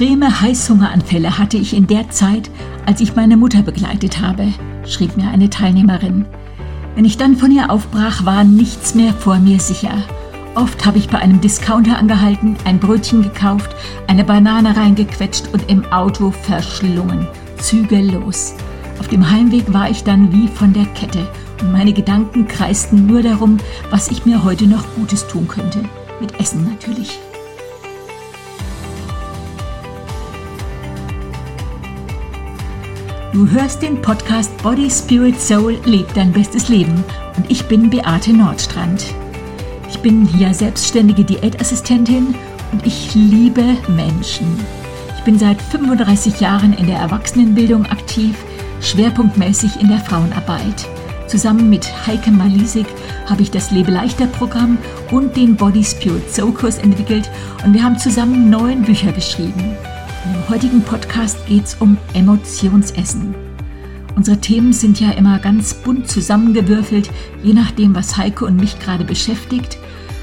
Extreme Heißhungeranfälle hatte ich in der Zeit, als ich meine Mutter begleitet habe, schrieb mir eine Teilnehmerin. Wenn ich dann von ihr aufbrach, war nichts mehr vor mir sicher. Oft habe ich bei einem Discounter angehalten, ein Brötchen gekauft, eine Banane reingequetscht und im Auto verschlungen. Zügellos. Auf dem Heimweg war ich dann wie von der Kette und meine Gedanken kreisten nur darum, was ich mir heute noch Gutes tun könnte. Mit Essen natürlich. Du hörst den Podcast Body, Spirit, Soul, lebt dein bestes Leben und ich bin Beate Nordstrand. Ich bin hier selbstständige Diätassistentin und ich liebe Menschen. Ich bin seit 35 Jahren in der Erwachsenenbildung aktiv, schwerpunktmäßig in der Frauenarbeit. Zusammen mit Heike Malisik habe ich das Lebe leichter Programm und den Body Spirit Soul Kurs entwickelt und wir haben zusammen neun Bücher geschrieben. Im heutigen Podcast geht es um Emotionsessen. Unsere Themen sind ja immer ganz bunt zusammengewürfelt, je nachdem, was Heike und mich gerade beschäftigt.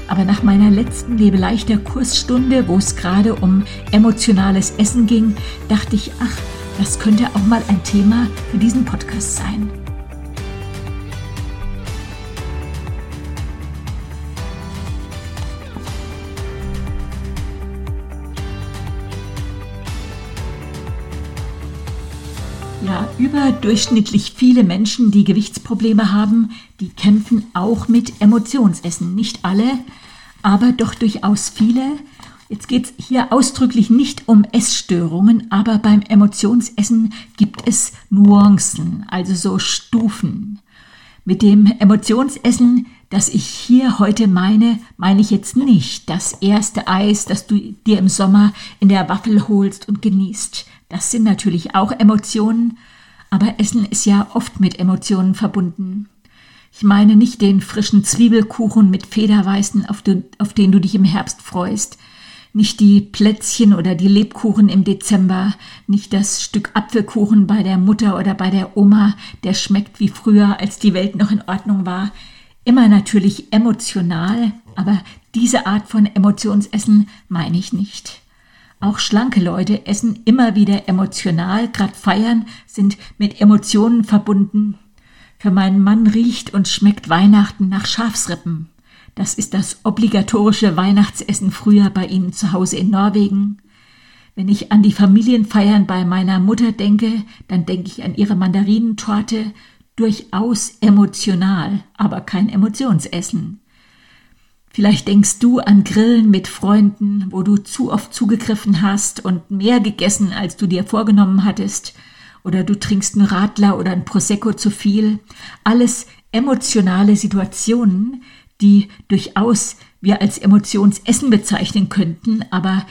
Aber nach meiner letzten Lebeleichter Kursstunde, wo es gerade um emotionales Essen ging, dachte ich, ach, das könnte auch mal ein Thema für diesen Podcast sein. Überdurchschnittlich viele Menschen, die Gewichtsprobleme haben, die kämpfen auch mit Emotionsessen. Nicht alle, aber doch durchaus viele. Jetzt geht es hier ausdrücklich nicht um Essstörungen, aber beim Emotionsessen gibt es Nuancen, also so Stufen. Mit dem Emotionsessen, das ich hier heute meine, meine ich jetzt nicht das erste Eis, das du dir im Sommer in der Waffel holst und genießt. Das sind natürlich auch Emotionen, aber Essen ist ja oft mit Emotionen verbunden. Ich meine nicht den frischen Zwiebelkuchen mit Federweißen, auf den, auf den du dich im Herbst freust, nicht die Plätzchen oder die Lebkuchen im Dezember, nicht das Stück Apfelkuchen bei der Mutter oder bei der Oma, der schmeckt wie früher, als die Welt noch in Ordnung war. Immer natürlich emotional, aber diese Art von Emotionsessen meine ich nicht. Auch schlanke Leute essen immer wieder emotional, gerade Feiern sind mit Emotionen verbunden. Für meinen Mann riecht und schmeckt Weihnachten nach Schafsrippen. Das ist das obligatorische Weihnachtsessen früher bei ihnen zu Hause in Norwegen. Wenn ich an die Familienfeiern bei meiner Mutter denke, dann denke ich an ihre Mandarinentorte, durchaus emotional, aber kein Emotionsessen. Vielleicht denkst du an Grillen mit Freunden, wo du zu oft zugegriffen hast und mehr gegessen, als du dir vorgenommen hattest. Oder du trinkst einen Radler oder ein Prosecco zu viel. Alles emotionale Situationen, die durchaus wir als Emotionsessen bezeichnen könnten, aber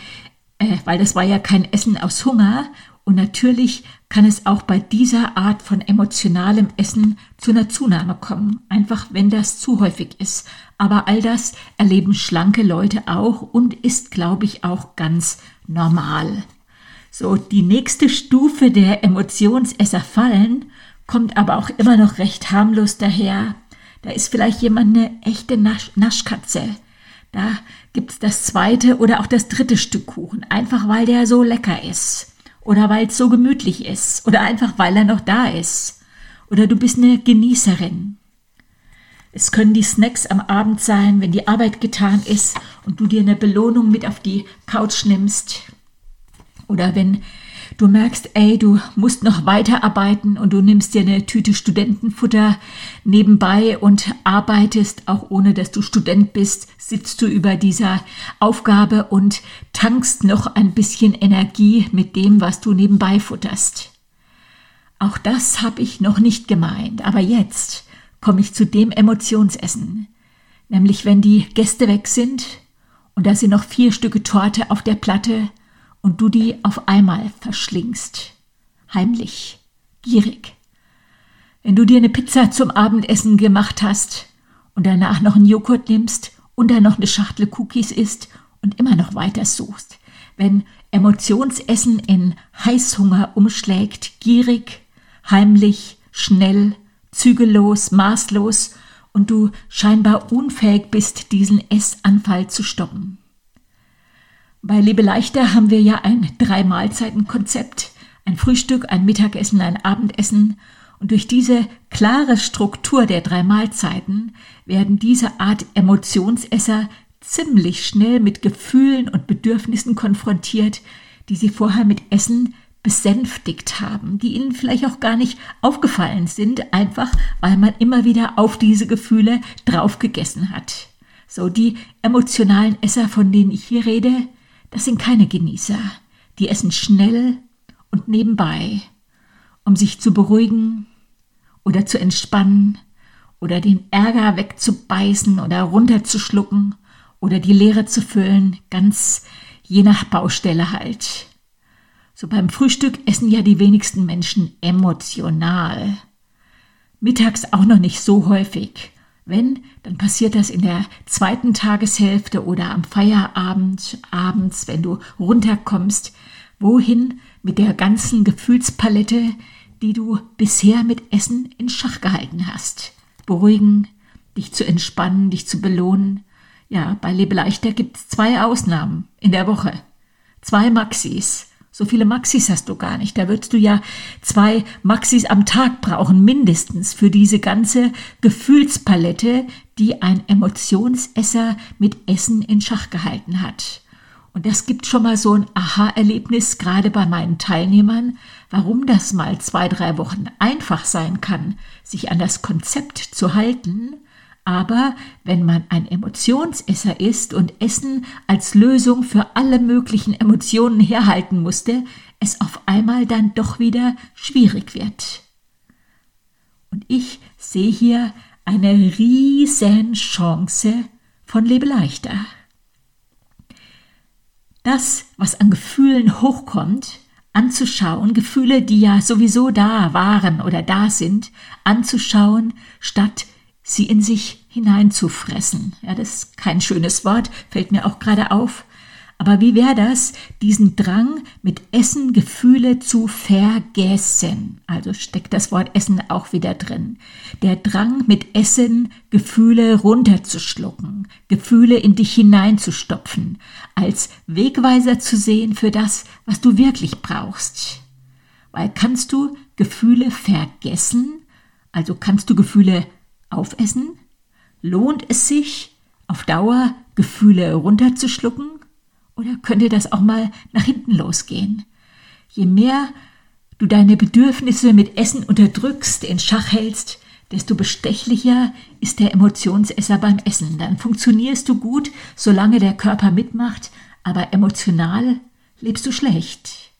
äh, weil das war ja kein Essen aus Hunger und natürlich kann es auch bei dieser Art von emotionalem Essen zu einer Zunahme kommen, einfach wenn das zu häufig ist. Aber all das erleben schlanke Leute auch und ist, glaube ich, auch ganz normal. So, die nächste Stufe der Emotionsesser fallen kommt aber auch immer noch recht harmlos daher. Da ist vielleicht jemand eine echte Nasch Naschkatze. Da gibt's das zweite oder auch das dritte Stück Kuchen, einfach weil der so lecker ist oder weil es so gemütlich ist oder einfach weil er noch da ist. Oder du bist eine Genießerin. Es können die Snacks am Abend sein, wenn die Arbeit getan ist und du dir eine Belohnung mit auf die Couch nimmst. Oder wenn du merkst, ey, du musst noch weiterarbeiten und du nimmst dir eine Tüte Studentenfutter nebenbei und arbeitest, auch ohne dass du Student bist, sitzt du über dieser Aufgabe und tankst noch ein bisschen Energie mit dem, was du nebenbei futterst. Auch das habe ich noch nicht gemeint, aber jetzt komme ich zu dem Emotionsessen, nämlich wenn die Gäste weg sind und da sind noch vier Stücke Torte auf der Platte und du die auf einmal verschlingst. Heimlich, gierig. Wenn du dir eine Pizza zum Abendessen gemacht hast und danach noch einen Joghurt nimmst und dann noch eine Schachtel Cookies isst und immer noch weiter suchst. Wenn Emotionsessen in Heißhunger umschlägt, gierig, heimlich, schnell, zügellos, maßlos und du scheinbar unfähig bist, diesen Essanfall zu stoppen. Bei Lebe leichter haben wir ja ein Drei-Mahlzeiten-Konzept. Ein Frühstück, ein Mittagessen, ein Abendessen. Und durch diese klare Struktur der drei Mahlzeiten werden diese Art Emotionsesser ziemlich schnell mit Gefühlen und Bedürfnissen konfrontiert, die sie vorher mit Essen besänftigt haben, die ihnen vielleicht auch gar nicht aufgefallen sind, einfach weil man immer wieder auf diese Gefühle draufgegessen hat. So, die emotionalen Esser, von denen ich hier rede, das sind keine Genießer. Die essen schnell und nebenbei, um sich zu beruhigen oder zu entspannen oder den Ärger wegzubeißen oder runterzuschlucken oder die Leere zu füllen, ganz je nach Baustelle halt. So beim Frühstück essen ja die wenigsten Menschen emotional. Mittags auch noch nicht so häufig. Wenn, dann passiert das in der zweiten Tageshälfte oder am Feierabend, abends, wenn du runterkommst. Wohin mit der ganzen Gefühlspalette, die du bisher mit Essen in Schach gehalten hast? Beruhigen, dich zu entspannen, dich zu belohnen. Ja, bei Lebe leichter gibt es zwei Ausnahmen in der Woche. Zwei Maxis. So viele Maxis hast du gar nicht. Da würdest du ja zwei Maxis am Tag brauchen, mindestens, für diese ganze Gefühlspalette, die ein Emotionsesser mit Essen in Schach gehalten hat. Und das gibt schon mal so ein Aha-Erlebnis, gerade bei meinen Teilnehmern, warum das mal zwei, drei Wochen einfach sein kann, sich an das Konzept zu halten aber wenn man ein Emotionsesser ist und Essen als Lösung für alle möglichen Emotionen herhalten musste, es auf einmal dann doch wieder schwierig wird. Und ich sehe hier eine riesen Chance von Lebe leichter. Das, was an Gefühlen hochkommt, anzuschauen, Gefühle, die ja sowieso da waren oder da sind, anzuschauen, statt sie in sich hineinzufressen. Ja, das ist kein schönes Wort, fällt mir auch gerade auf. Aber wie wäre das, diesen Drang mit Essen Gefühle zu vergessen? Also steckt das Wort Essen auch wieder drin. Der Drang mit Essen Gefühle runterzuschlucken, Gefühle in dich hineinzustopfen, als Wegweiser zu sehen für das, was du wirklich brauchst. Weil kannst du Gefühle vergessen? Also kannst du Gefühle aufessen? Lohnt es sich, auf Dauer Gefühle runterzuschlucken? Oder könnte das auch mal nach hinten losgehen? Je mehr du deine Bedürfnisse mit Essen unterdrückst, in Schach hältst, desto bestechlicher ist der Emotionsesser beim Essen. Dann funktionierst du gut, solange der Körper mitmacht, aber emotional lebst du schlecht.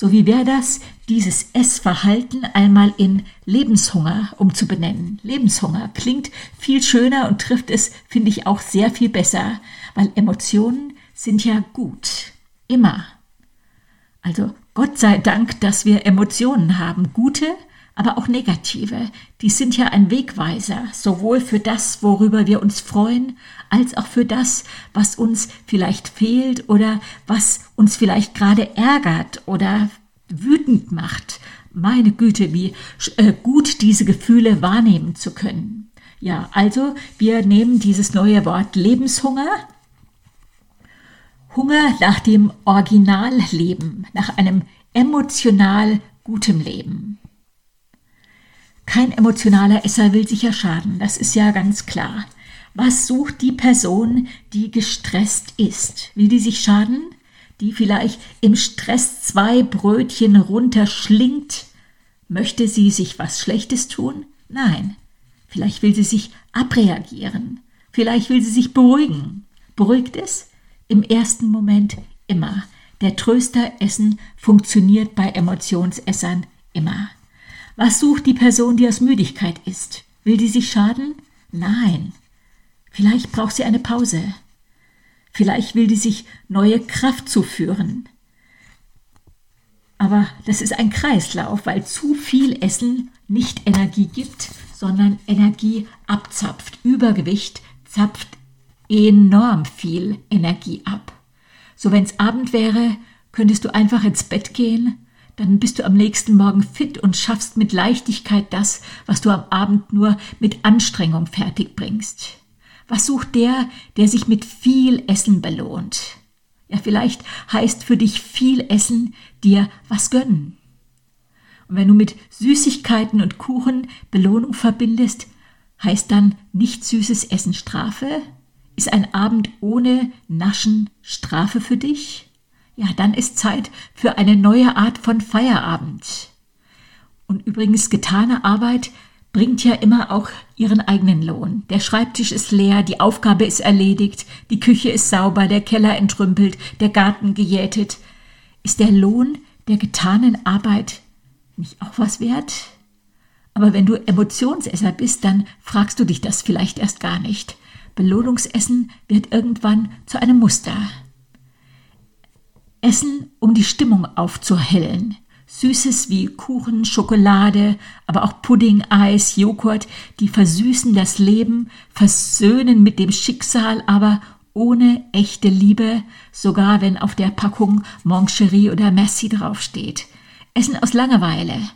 So wie wäre das, dieses Essverhalten einmal in Lebenshunger umzubenennen. Lebenshunger klingt viel schöner und trifft es, finde ich, auch sehr viel besser, weil Emotionen sind ja gut. Immer. Also Gott sei Dank, dass wir Emotionen haben. Gute, aber auch negative. Die sind ja ein Wegweiser, sowohl für das, worüber wir uns freuen, als auch für das, was uns vielleicht fehlt oder was uns vielleicht gerade ärgert oder wütend macht. Meine Güte, wie äh, gut diese Gefühle wahrnehmen zu können. Ja, also wir nehmen dieses neue Wort Lebenshunger. Hunger nach dem Originalleben, nach einem emotional gutem Leben. Kein emotionaler Esser will sich ja schaden, das ist ja ganz klar. Was sucht die Person, die gestresst ist? Will die sich schaden? Die vielleicht im Stress zwei Brötchen runterschlingt? Möchte sie sich was Schlechtes tun? Nein. Vielleicht will sie sich abreagieren. Vielleicht will sie sich beruhigen. Beruhigt es? Im ersten Moment immer. Der Trösteressen funktioniert bei Emotionsessern immer. Was sucht die Person, die aus Müdigkeit ist? Will die sich schaden? Nein. Vielleicht braucht sie eine Pause. Vielleicht will die sich neue Kraft zuführen. Aber das ist ein Kreislauf, weil zu viel Essen nicht Energie gibt, sondern Energie abzapft. Übergewicht zapft enorm viel Energie ab. So wenn es Abend wäre, könntest du einfach ins Bett gehen dann bist du am nächsten Morgen fit und schaffst mit Leichtigkeit das, was du am Abend nur mit Anstrengung fertig bringst. Was sucht der, der sich mit viel Essen belohnt? Ja, vielleicht heißt für dich viel Essen dir was gönnen. Und wenn du mit Süßigkeiten und Kuchen Belohnung verbindest, heißt dann nicht süßes Essen Strafe? Ist ein Abend ohne Naschen Strafe für dich? Ja, dann ist Zeit für eine neue Art von Feierabend. Und übrigens getane Arbeit bringt ja immer auch ihren eigenen Lohn. Der Schreibtisch ist leer, die Aufgabe ist erledigt, die Küche ist sauber, der Keller entrümpelt, der Garten gejätet. Ist der Lohn der getanen Arbeit nicht auch was wert? Aber wenn du Emotionsesser bist, dann fragst du dich das vielleicht erst gar nicht. Belohnungsessen wird irgendwann zu einem Muster. Essen, um die Stimmung aufzuhellen. Süßes wie Kuchen, Schokolade, aber auch Pudding, Eis, Joghurt, die versüßen das Leben, versöhnen mit dem Schicksal, aber ohne echte Liebe, sogar wenn auf der Packung Moncherie oder Merci draufsteht. Essen aus Langeweile.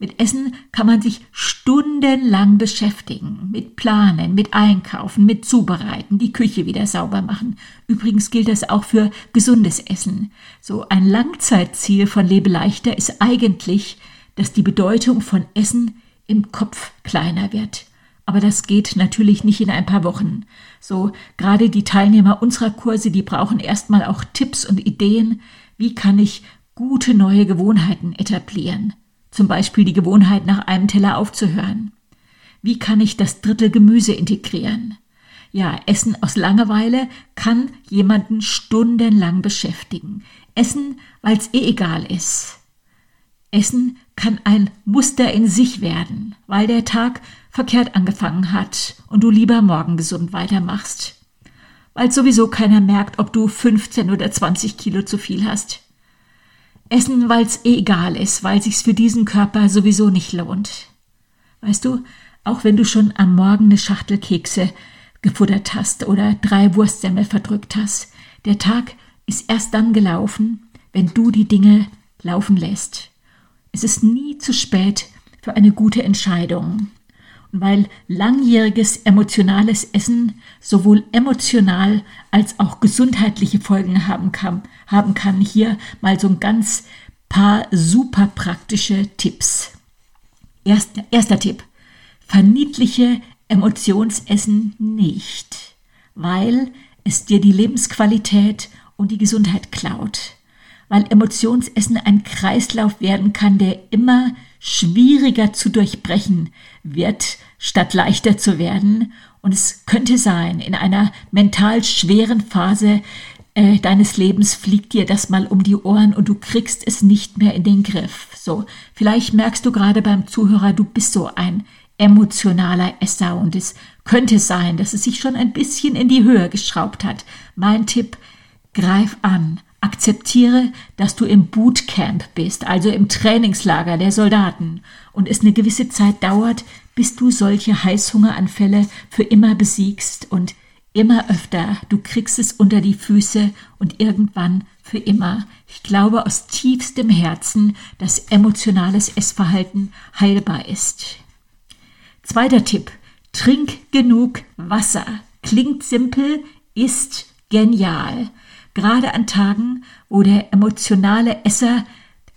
Mit Essen kann man sich stundenlang beschäftigen, mit Planen, mit Einkaufen, mit Zubereiten, die Küche wieder sauber machen. Übrigens gilt das auch für gesundes Essen. So ein Langzeitziel von Lebe leichter ist eigentlich, dass die Bedeutung von Essen im Kopf kleiner wird. Aber das geht natürlich nicht in ein paar Wochen. So gerade die Teilnehmer unserer Kurse, die brauchen erstmal auch Tipps und Ideen, wie kann ich gute neue Gewohnheiten etablieren. Zum Beispiel die Gewohnheit, nach einem Teller aufzuhören. Wie kann ich das Drittel Gemüse integrieren? Ja, Essen aus Langeweile kann jemanden stundenlang beschäftigen. Essen, weil es eh egal ist. Essen kann ein Muster in sich werden, weil der Tag verkehrt angefangen hat und du lieber morgen gesund weitermachst. Weil sowieso keiner merkt, ob du 15 oder 20 Kilo zu viel hast. Essen, weil es eh egal ist, weil sich's für diesen Körper sowieso nicht lohnt. Weißt du, auch wenn du schon am Morgen eine Schachtel Kekse gefuttert hast oder drei Wurstsemmel verdrückt hast, der Tag ist erst dann gelaufen, wenn du die Dinge laufen lässt. Es ist nie zu spät für eine gute Entscheidung. Weil langjähriges emotionales Essen sowohl emotional als auch gesundheitliche Folgen haben kann, haben kann, hier mal so ein ganz paar super praktische Tipps. Erster, erster Tipp. Verniedliche Emotionsessen nicht, weil es dir die Lebensqualität und die Gesundheit klaut. Weil Emotionsessen ein Kreislauf werden kann, der immer schwieriger zu durchbrechen wird, statt leichter zu werden. Und es könnte sein, in einer mental schweren Phase äh, deines Lebens fliegt dir das mal um die Ohren und du kriegst es nicht mehr in den Griff. So, vielleicht merkst du gerade beim Zuhörer, du bist so ein emotionaler Esser und es könnte sein, dass es sich schon ein bisschen in die Höhe geschraubt hat. Mein Tipp, greif an, Akzeptiere, dass du im Bootcamp bist, also im Trainingslager der Soldaten, und es eine gewisse Zeit dauert, bis du solche Heißhungeranfälle für immer besiegst und immer öfter, du kriegst es unter die Füße und irgendwann für immer. Ich glaube aus tiefstem Herzen, dass emotionales Essverhalten heilbar ist. Zweiter Tipp, trink genug Wasser. Klingt simpel, ist genial. Gerade an Tagen, wo der emotionale Esser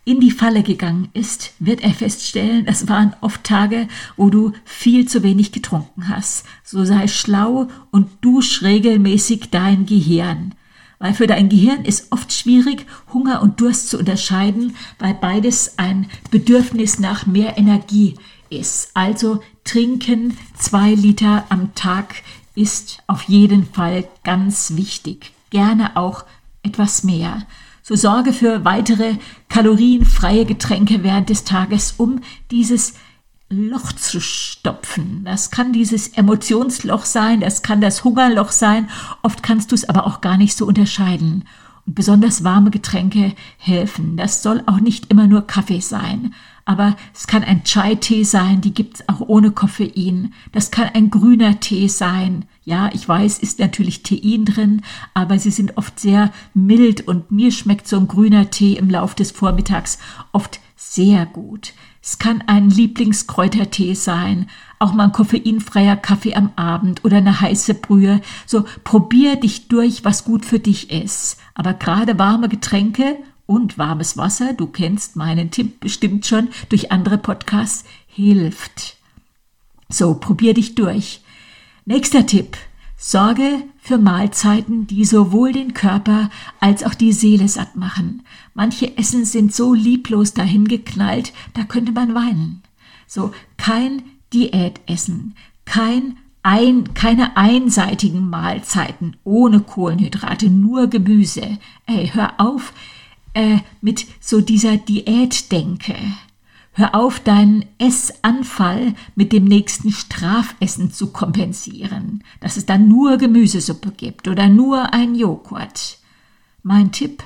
in die Falle gegangen ist, wird er feststellen, es waren oft Tage, wo du viel zu wenig getrunken hast. So sei schlau und dusch regelmäßig dein Gehirn. Weil für dein Gehirn ist oft schwierig, Hunger und Durst zu unterscheiden, weil beides ein Bedürfnis nach mehr Energie ist. Also trinken zwei Liter am Tag ist auf jeden Fall ganz wichtig gerne auch etwas mehr. So sorge für weitere kalorienfreie Getränke während des Tages, um dieses Loch zu stopfen. Das kann dieses Emotionsloch sein, das kann das Hungerloch sein. Oft kannst du es aber auch gar nicht so unterscheiden. Und besonders warme Getränke helfen. Das soll auch nicht immer nur Kaffee sein. Aber es kann ein Chai-Tee sein, die gibt's auch ohne Koffein. Das kann ein grüner Tee sein. Ja, ich weiß, ist natürlich Tein drin, aber sie sind oft sehr mild und mir schmeckt so ein grüner Tee im Lauf des Vormittags oft sehr gut. Es kann ein Lieblingskräutertee sein, auch mal ein koffeinfreier Kaffee am Abend oder eine heiße Brühe. So probier dich durch, was gut für dich ist. Aber gerade warme Getränke und warmes Wasser, du kennst meinen Tipp bestimmt schon durch andere Podcasts, hilft. So, probier dich durch. Nächster Tipp. Sorge für Mahlzeiten, die sowohl den Körper als auch die Seele satt machen. Manche Essen sind so lieblos dahingeknallt, da könnte man weinen. So, kein Diätessen, kein ein, keine einseitigen Mahlzeiten ohne Kohlenhydrate, nur Gemüse. Ey, hör auf äh, mit so dieser Diätdenke. Hör auf, deinen Essanfall mit dem nächsten Strafessen zu kompensieren, dass es dann nur Gemüsesuppe gibt oder nur ein Joghurt. Mein Tipp,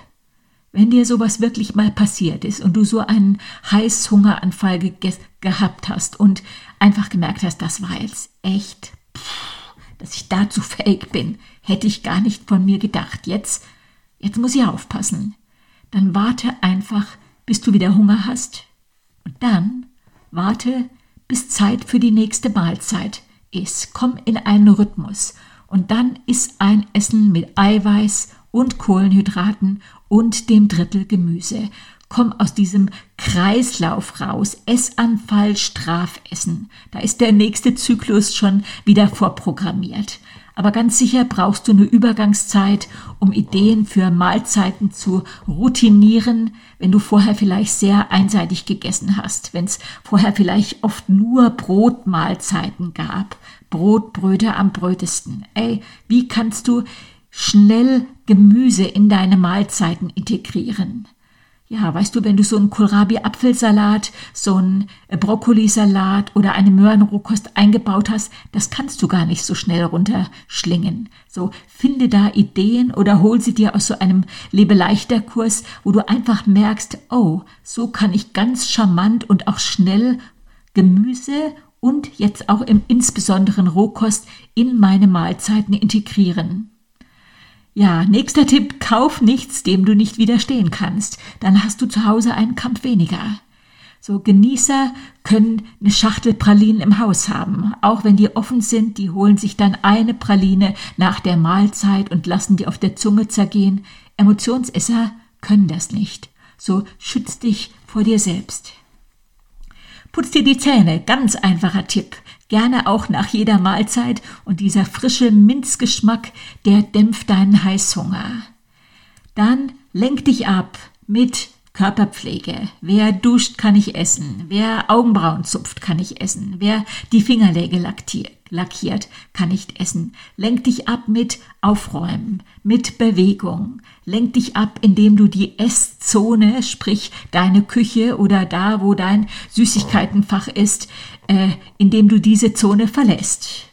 wenn dir sowas wirklich mal passiert ist und du so einen Heißhungeranfall ge gehabt hast und einfach gemerkt hast, das war jetzt echt, pff, dass ich dazu fähig bin, hätte ich gar nicht von mir gedacht. Jetzt, jetzt muss ich aufpassen. Dann warte einfach, bis du wieder Hunger hast und dann warte, bis Zeit für die nächste Mahlzeit ist. Komm in einen Rhythmus. Und dann ist ein Essen mit Eiweiß und Kohlenhydraten und dem Drittel Gemüse. Komm aus diesem Kreislauf raus. Essanfall, Strafessen. Da ist der nächste Zyklus schon wieder vorprogrammiert aber ganz sicher brauchst du eine Übergangszeit, um Ideen für Mahlzeiten zu routinieren, wenn du vorher vielleicht sehr einseitig gegessen hast, wenn es vorher vielleicht oft nur Brotmahlzeiten gab, Brotbröte am brötesten. Ey, wie kannst du schnell Gemüse in deine Mahlzeiten integrieren? Ja, weißt du, wenn du so einen Kohlrabi-Apfelsalat, so einen äh, Brokkolisalat oder eine Möhrenrohkost eingebaut hast, das kannst du gar nicht so schnell runterschlingen. So, finde da Ideen oder hol sie dir aus so einem Lebeleichter-Kurs, wo du einfach merkst, oh, so kann ich ganz charmant und auch schnell Gemüse und jetzt auch im insbesonderen Rohkost in meine Mahlzeiten integrieren. Ja, nächster Tipp, kauf nichts, dem du nicht widerstehen kannst. Dann hast du zu Hause einen Kampf weniger. So Genießer können eine Schachtel Pralinen im Haus haben. Auch wenn die offen sind, die holen sich dann eine Praline nach der Mahlzeit und lassen die auf der Zunge zergehen. Emotionsesser können das nicht. So schütz dich vor dir selbst. Putz dir die Zähne, ganz einfacher Tipp gerne auch nach jeder Mahlzeit und dieser frische Minzgeschmack, der dämpft deinen Heißhunger. Dann lenk dich ab mit Körperpflege. Wer duscht, kann ich essen. Wer Augenbrauen zupft, kann ich essen. Wer die Fingernägel lackiert, kann ich essen. Lenk dich ab mit Aufräumen, mit Bewegung. Lenk dich ab, indem du die Esszone, sprich deine Küche oder da, wo dein Süßigkeitenfach ist, äh, indem du diese Zone verlässt.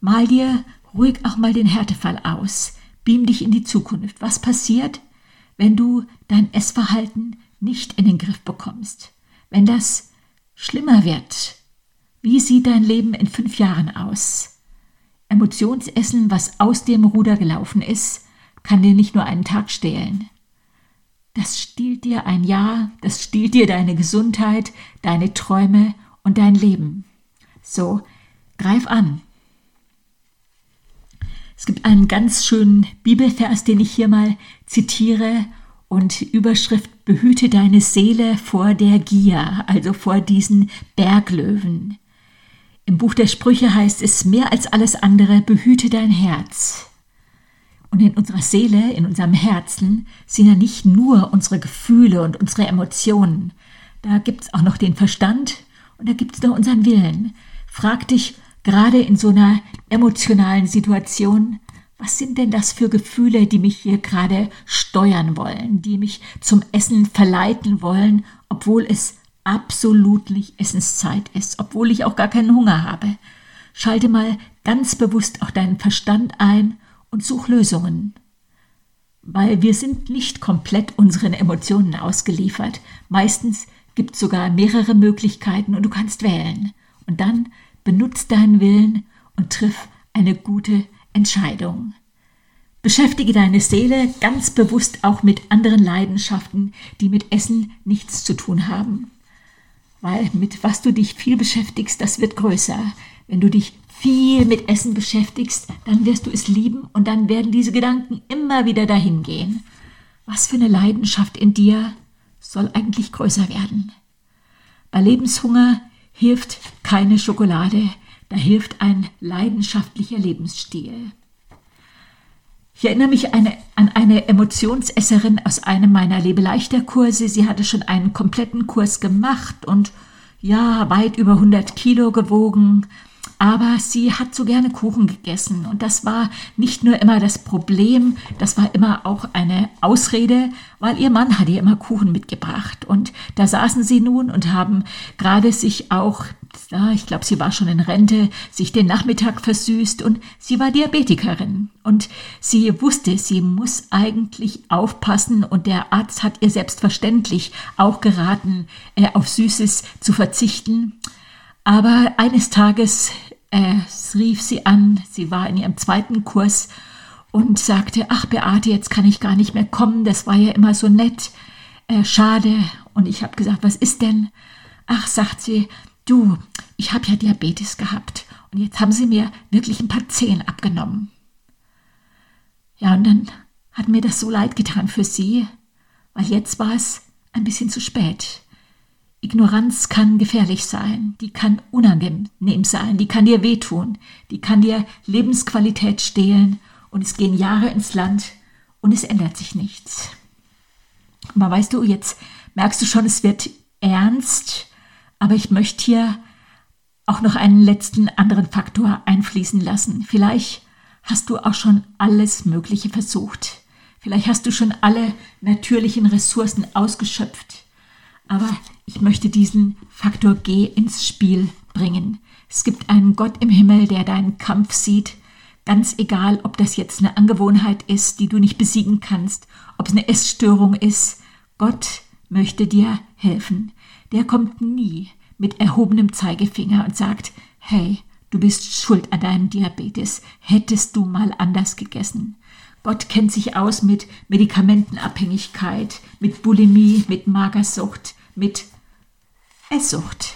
Mal dir ruhig auch mal den Härtefall aus. Beam dich in die Zukunft. Was passiert, wenn du dein Essverhalten nicht in den Griff bekommst, wenn das schlimmer wird. Wie sieht dein Leben in fünf Jahren aus? Emotionsessen, was aus dem Ruder gelaufen ist, kann dir nicht nur einen Tag stehlen. Das stiehlt dir ein Jahr, das stiehlt dir deine Gesundheit, deine Träume und dein Leben. So, greif an. Es gibt einen ganz schönen Bibelvers, den ich hier mal zitiere und Überschrift Behüte deine Seele vor der Gier, also vor diesen Berglöwen. Im Buch der Sprüche heißt es mehr als alles andere, behüte dein Herz. Und in unserer Seele, in unserem Herzen sind ja nicht nur unsere Gefühle und unsere Emotionen. Da gibt es auch noch den Verstand und da gibt es noch unseren Willen. Frag dich, gerade in so einer emotionalen Situation, was sind denn das für Gefühle, die mich hier gerade steuern wollen, die mich zum Essen verleiten wollen, obwohl es absolut nicht Essenszeit ist, obwohl ich auch gar keinen Hunger habe. Schalte mal ganz bewusst auch deinen Verstand ein und such Lösungen. Weil wir sind nicht komplett unseren Emotionen ausgeliefert. Meistens gibt es sogar mehrere Möglichkeiten und du kannst wählen. Und dann benutzt deinen Willen und triff eine gute Entscheidung. Beschäftige deine Seele ganz bewusst auch mit anderen Leidenschaften, die mit Essen nichts zu tun haben. weil mit was du dich viel beschäftigst, das wird größer. Wenn du dich viel mit Essen beschäftigst, dann wirst du es lieben und dann werden diese Gedanken immer wieder dahin gehen. Was für eine Leidenschaft in dir soll eigentlich größer werden? Bei Lebenshunger hilft keine Schokolade, da hilft ein leidenschaftlicher Lebensstil. Ich erinnere mich eine, an eine Emotionsesserin aus einem meiner Lebeleichter-Kurse. Sie hatte schon einen kompletten Kurs gemacht und ja, weit über 100 Kilo gewogen aber sie hat so gerne Kuchen gegessen. Und das war nicht nur immer das Problem, das war immer auch eine Ausrede, weil ihr Mann hat ihr immer Kuchen mitgebracht. Und da saßen sie nun und haben gerade sich auch, ich glaube, sie war schon in Rente, sich den Nachmittag versüßt. Und sie war Diabetikerin. Und sie wusste, sie muss eigentlich aufpassen. Und der Arzt hat ihr selbstverständlich auch geraten, äh, auf Süßes zu verzichten. Aber eines Tages äh, rief sie an, sie war in ihrem zweiten Kurs und sagte, ach Beate, jetzt kann ich gar nicht mehr kommen, das war ja immer so nett, äh, schade. Und ich habe gesagt, was ist denn? Ach, sagt sie, du, ich habe ja Diabetes gehabt und jetzt haben sie mir wirklich ein paar Zehen abgenommen. Ja, und dann hat mir das so leid getan für sie, weil jetzt war es ein bisschen zu spät. Ignoranz kann gefährlich sein, die kann unangenehm sein, die kann dir wehtun, die kann dir Lebensqualität stehlen und es gehen Jahre ins Land und es ändert sich nichts. Aber weißt du, jetzt merkst du schon, es wird ernst, aber ich möchte hier auch noch einen letzten anderen Faktor einfließen lassen. Vielleicht hast du auch schon alles Mögliche versucht. Vielleicht hast du schon alle natürlichen Ressourcen ausgeschöpft. Aber ich möchte diesen Faktor G ins Spiel bringen. Es gibt einen Gott im Himmel, der deinen Kampf sieht, ganz egal, ob das jetzt eine Angewohnheit ist, die du nicht besiegen kannst, ob es eine Essstörung ist. Gott möchte dir helfen. Der kommt nie mit erhobenem Zeigefinger und sagt, hey, du bist schuld an deinem Diabetes, hättest du mal anders gegessen. Gott kennt sich aus mit Medikamentenabhängigkeit, mit Bulimie, mit Magersucht, mit Esssucht.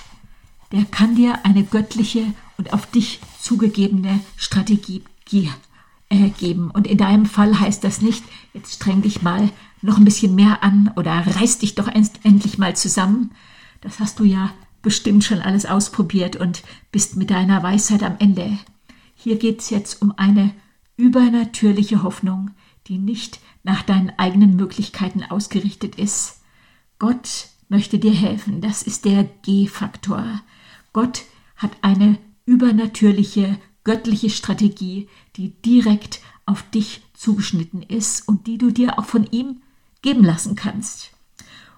Der kann dir eine göttliche und auf dich zugegebene Strategie äh, geben. Und in deinem Fall heißt das nicht, jetzt streng dich mal noch ein bisschen mehr an oder reiß dich doch endlich mal zusammen. Das hast du ja bestimmt schon alles ausprobiert und bist mit deiner Weisheit am Ende. Hier geht es jetzt um eine übernatürliche Hoffnung, die nicht nach deinen eigenen Möglichkeiten ausgerichtet ist. Gott möchte dir helfen. Das ist der G-Faktor. Gott hat eine übernatürliche, göttliche Strategie, die direkt auf dich zugeschnitten ist und die du dir auch von ihm geben lassen kannst.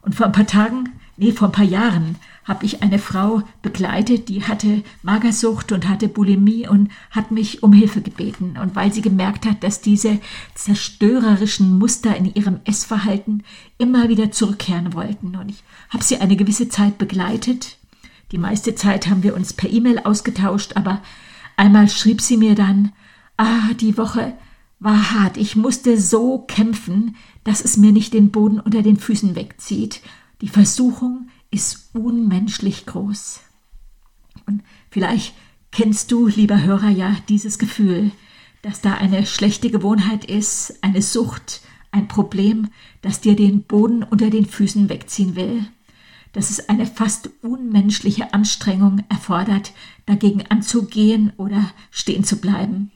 Und vor ein paar Tagen, nee, vor ein paar Jahren habe ich eine Frau begleitet, die hatte Magersucht und hatte Bulimie und hat mich um Hilfe gebeten. Und weil sie gemerkt hat, dass diese zerstörerischen Muster in ihrem Essverhalten immer wieder zurückkehren wollten. Und ich habe sie eine gewisse Zeit begleitet. Die meiste Zeit haben wir uns per E-Mail ausgetauscht, aber einmal schrieb sie mir dann, ah, die Woche war hart. Ich musste so kämpfen, dass es mir nicht den Boden unter den Füßen wegzieht. Die Versuchung, ist unmenschlich groß. Und vielleicht kennst du, lieber Hörer, ja dieses Gefühl, dass da eine schlechte Gewohnheit ist, eine Sucht, ein Problem, das dir den Boden unter den Füßen wegziehen will, dass es eine fast unmenschliche Anstrengung erfordert, dagegen anzugehen oder stehen zu bleiben.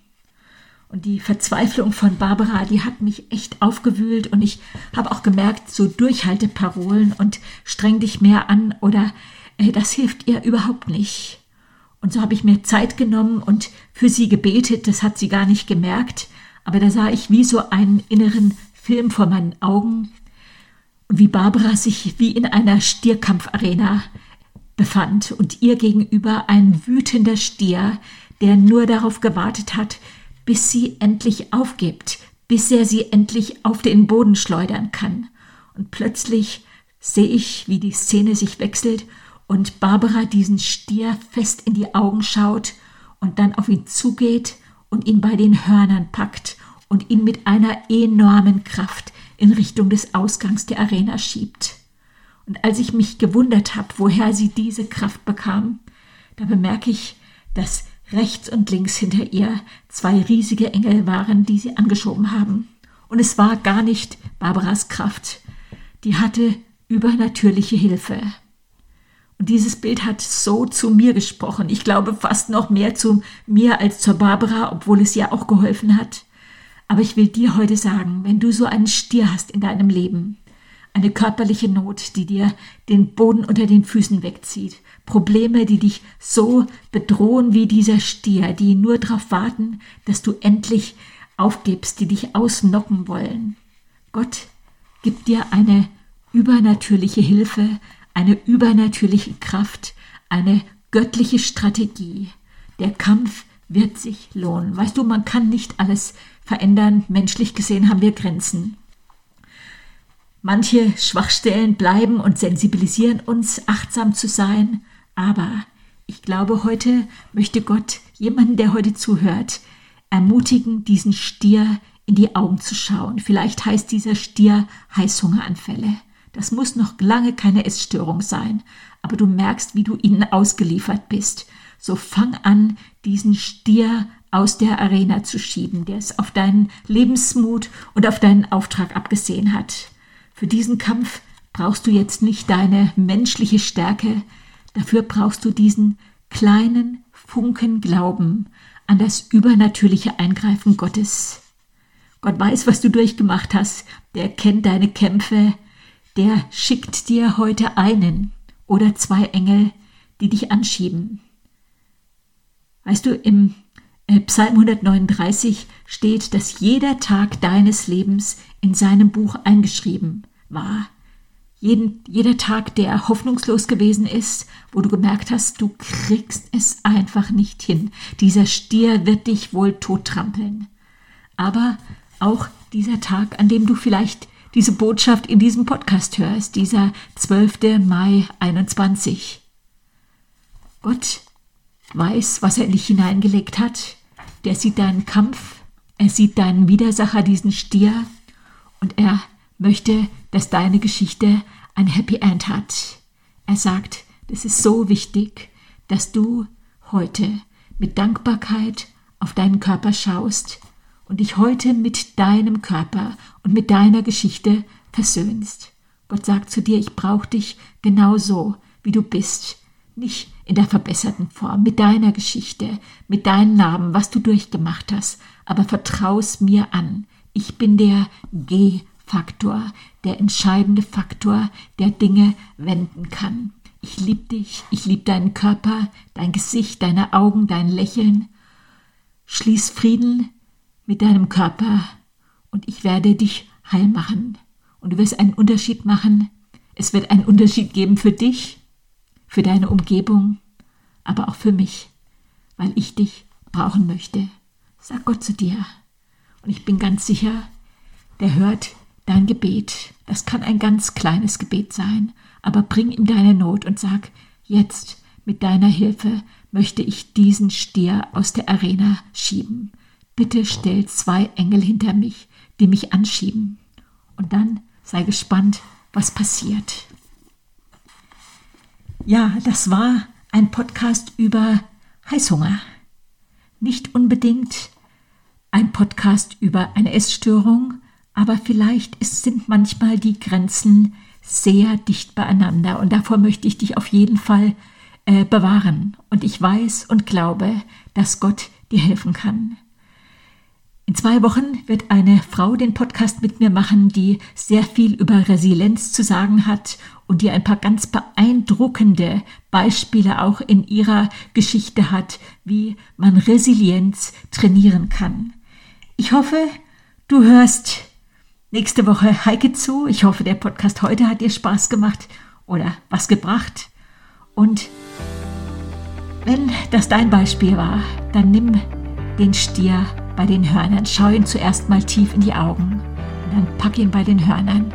Und die Verzweiflung von Barbara, die hat mich echt aufgewühlt. Und ich habe auch gemerkt, so Durchhalteparolen und streng dich mehr an oder äh, das hilft ihr überhaupt nicht. Und so habe ich mir Zeit genommen und für sie gebetet, das hat sie gar nicht gemerkt, aber da sah ich wie so einen inneren Film vor meinen Augen. Und wie Barbara sich wie in einer Stierkampfarena befand und ihr gegenüber ein wütender Stier, der nur darauf gewartet hat, bis sie endlich aufgibt, bis er sie endlich auf den Boden schleudern kann. Und plötzlich sehe ich, wie die Szene sich wechselt und Barbara diesen Stier fest in die Augen schaut und dann auf ihn zugeht und ihn bei den Hörnern packt und ihn mit einer enormen Kraft in Richtung des Ausgangs der Arena schiebt. Und als ich mich gewundert habe, woher sie diese Kraft bekam, da bemerke ich, dass rechts und links hinter ihr zwei riesige Engel waren, die sie angeschoben haben. Und es war gar nicht Barbaras Kraft, die hatte übernatürliche Hilfe. Und dieses Bild hat so zu mir gesprochen. Ich glaube fast noch mehr zu mir als zur Barbara, obwohl es ihr auch geholfen hat. Aber ich will dir heute sagen, wenn du so einen Stier hast in deinem Leben, eine körperliche Not, die dir den Boden unter den Füßen wegzieht, Probleme, die dich so bedrohen wie dieser Stier, die nur darauf warten, dass du endlich aufgibst, die dich ausnocken wollen. Gott gibt dir eine übernatürliche Hilfe, eine übernatürliche Kraft, eine göttliche Strategie. Der Kampf wird sich lohnen. Weißt du, man kann nicht alles verändern. Menschlich gesehen haben wir Grenzen. Manche Schwachstellen bleiben und sensibilisieren uns, achtsam zu sein. Aber ich glaube, heute möchte Gott jemanden, der heute zuhört, ermutigen, diesen Stier in die Augen zu schauen. Vielleicht heißt dieser Stier Heißhungeranfälle. Das muss noch lange keine Essstörung sein, aber du merkst, wie du ihnen ausgeliefert bist. So fang an, diesen Stier aus der Arena zu schieben, der es auf deinen Lebensmut und auf deinen Auftrag abgesehen hat. Für diesen Kampf brauchst du jetzt nicht deine menschliche Stärke, dafür brauchst du diesen kleinen Funken Glauben an das übernatürliche Eingreifen Gottes. Gott weiß, was du durchgemacht hast, der kennt deine Kämpfe, der schickt dir heute einen oder zwei Engel, die dich anschieben. Weißt du, im äh, Psalm 139 steht, dass jeder Tag deines Lebens in seinem Buch eingeschrieben war. Jeden, jeder Tag, der hoffnungslos gewesen ist, wo du gemerkt hast, du kriegst es einfach nicht hin. Dieser Stier wird dich wohl tottrampeln. Aber auch dieser Tag, an dem du vielleicht diese Botschaft in diesem Podcast hörst, dieser 12. Mai 21. Gott weiß, was er in dich hineingelegt hat. Der sieht deinen Kampf, er sieht deinen Widersacher, diesen Stier, und er möchte, dass deine Geschichte ein Happy End hat. Er sagt, das ist so wichtig, dass du heute mit Dankbarkeit auf deinen Körper schaust und dich heute mit deinem Körper und mit deiner Geschichte versöhnst. Gott sagt zu dir, ich brauche dich genau so, wie du bist, nicht in der verbesserten Form, mit deiner Geschichte, mit deinen Narben, was du durchgemacht hast, aber vertraus mir an. Ich bin der G-Faktor, der entscheidende Faktor, der Dinge wenden kann. Ich liebe dich, ich liebe deinen Körper, dein Gesicht, deine Augen, dein Lächeln. Schließ Frieden mit deinem Körper und ich werde dich heil machen. Und du wirst einen Unterschied machen. Es wird einen Unterschied geben für dich, für deine Umgebung, aber auch für mich, weil ich dich brauchen möchte. Sag Gott zu dir. Und ich bin ganz sicher, der hört dein Gebet. Das kann ein ganz kleines Gebet sein, aber bring ihm deine Not und sag, jetzt mit deiner Hilfe möchte ich diesen Stier aus der Arena schieben. Bitte stell zwei Engel hinter mich, die mich anschieben. Und dann sei gespannt, was passiert. Ja, das war ein Podcast über Heißhunger. Nicht unbedingt ein Podcast über eine Essstörung, aber vielleicht sind manchmal die Grenzen sehr dicht beieinander und davor möchte ich dich auf jeden Fall äh, bewahren. Und ich weiß und glaube, dass Gott dir helfen kann. In zwei Wochen wird eine Frau den Podcast mit mir machen, die sehr viel über Resilienz zu sagen hat und die ein paar ganz beeindruckende Beispiele auch in ihrer Geschichte hat, wie man Resilienz trainieren kann. Ich hoffe, du hörst nächste Woche Heike zu. Ich hoffe, der Podcast heute hat dir Spaß gemacht oder was gebracht. Und wenn das dein Beispiel war, dann nimm den Stier bei den Hörnern. Schau ihn zuerst mal tief in die Augen und dann pack ihn bei den Hörnern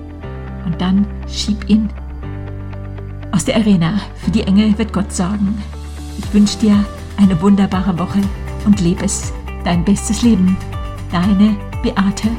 und dann schieb ihn aus der Arena. Für die Engel wird Gott sorgen. Ich wünsche dir eine wunderbare Woche und lebe es, dein bestes Leben. Deine Beate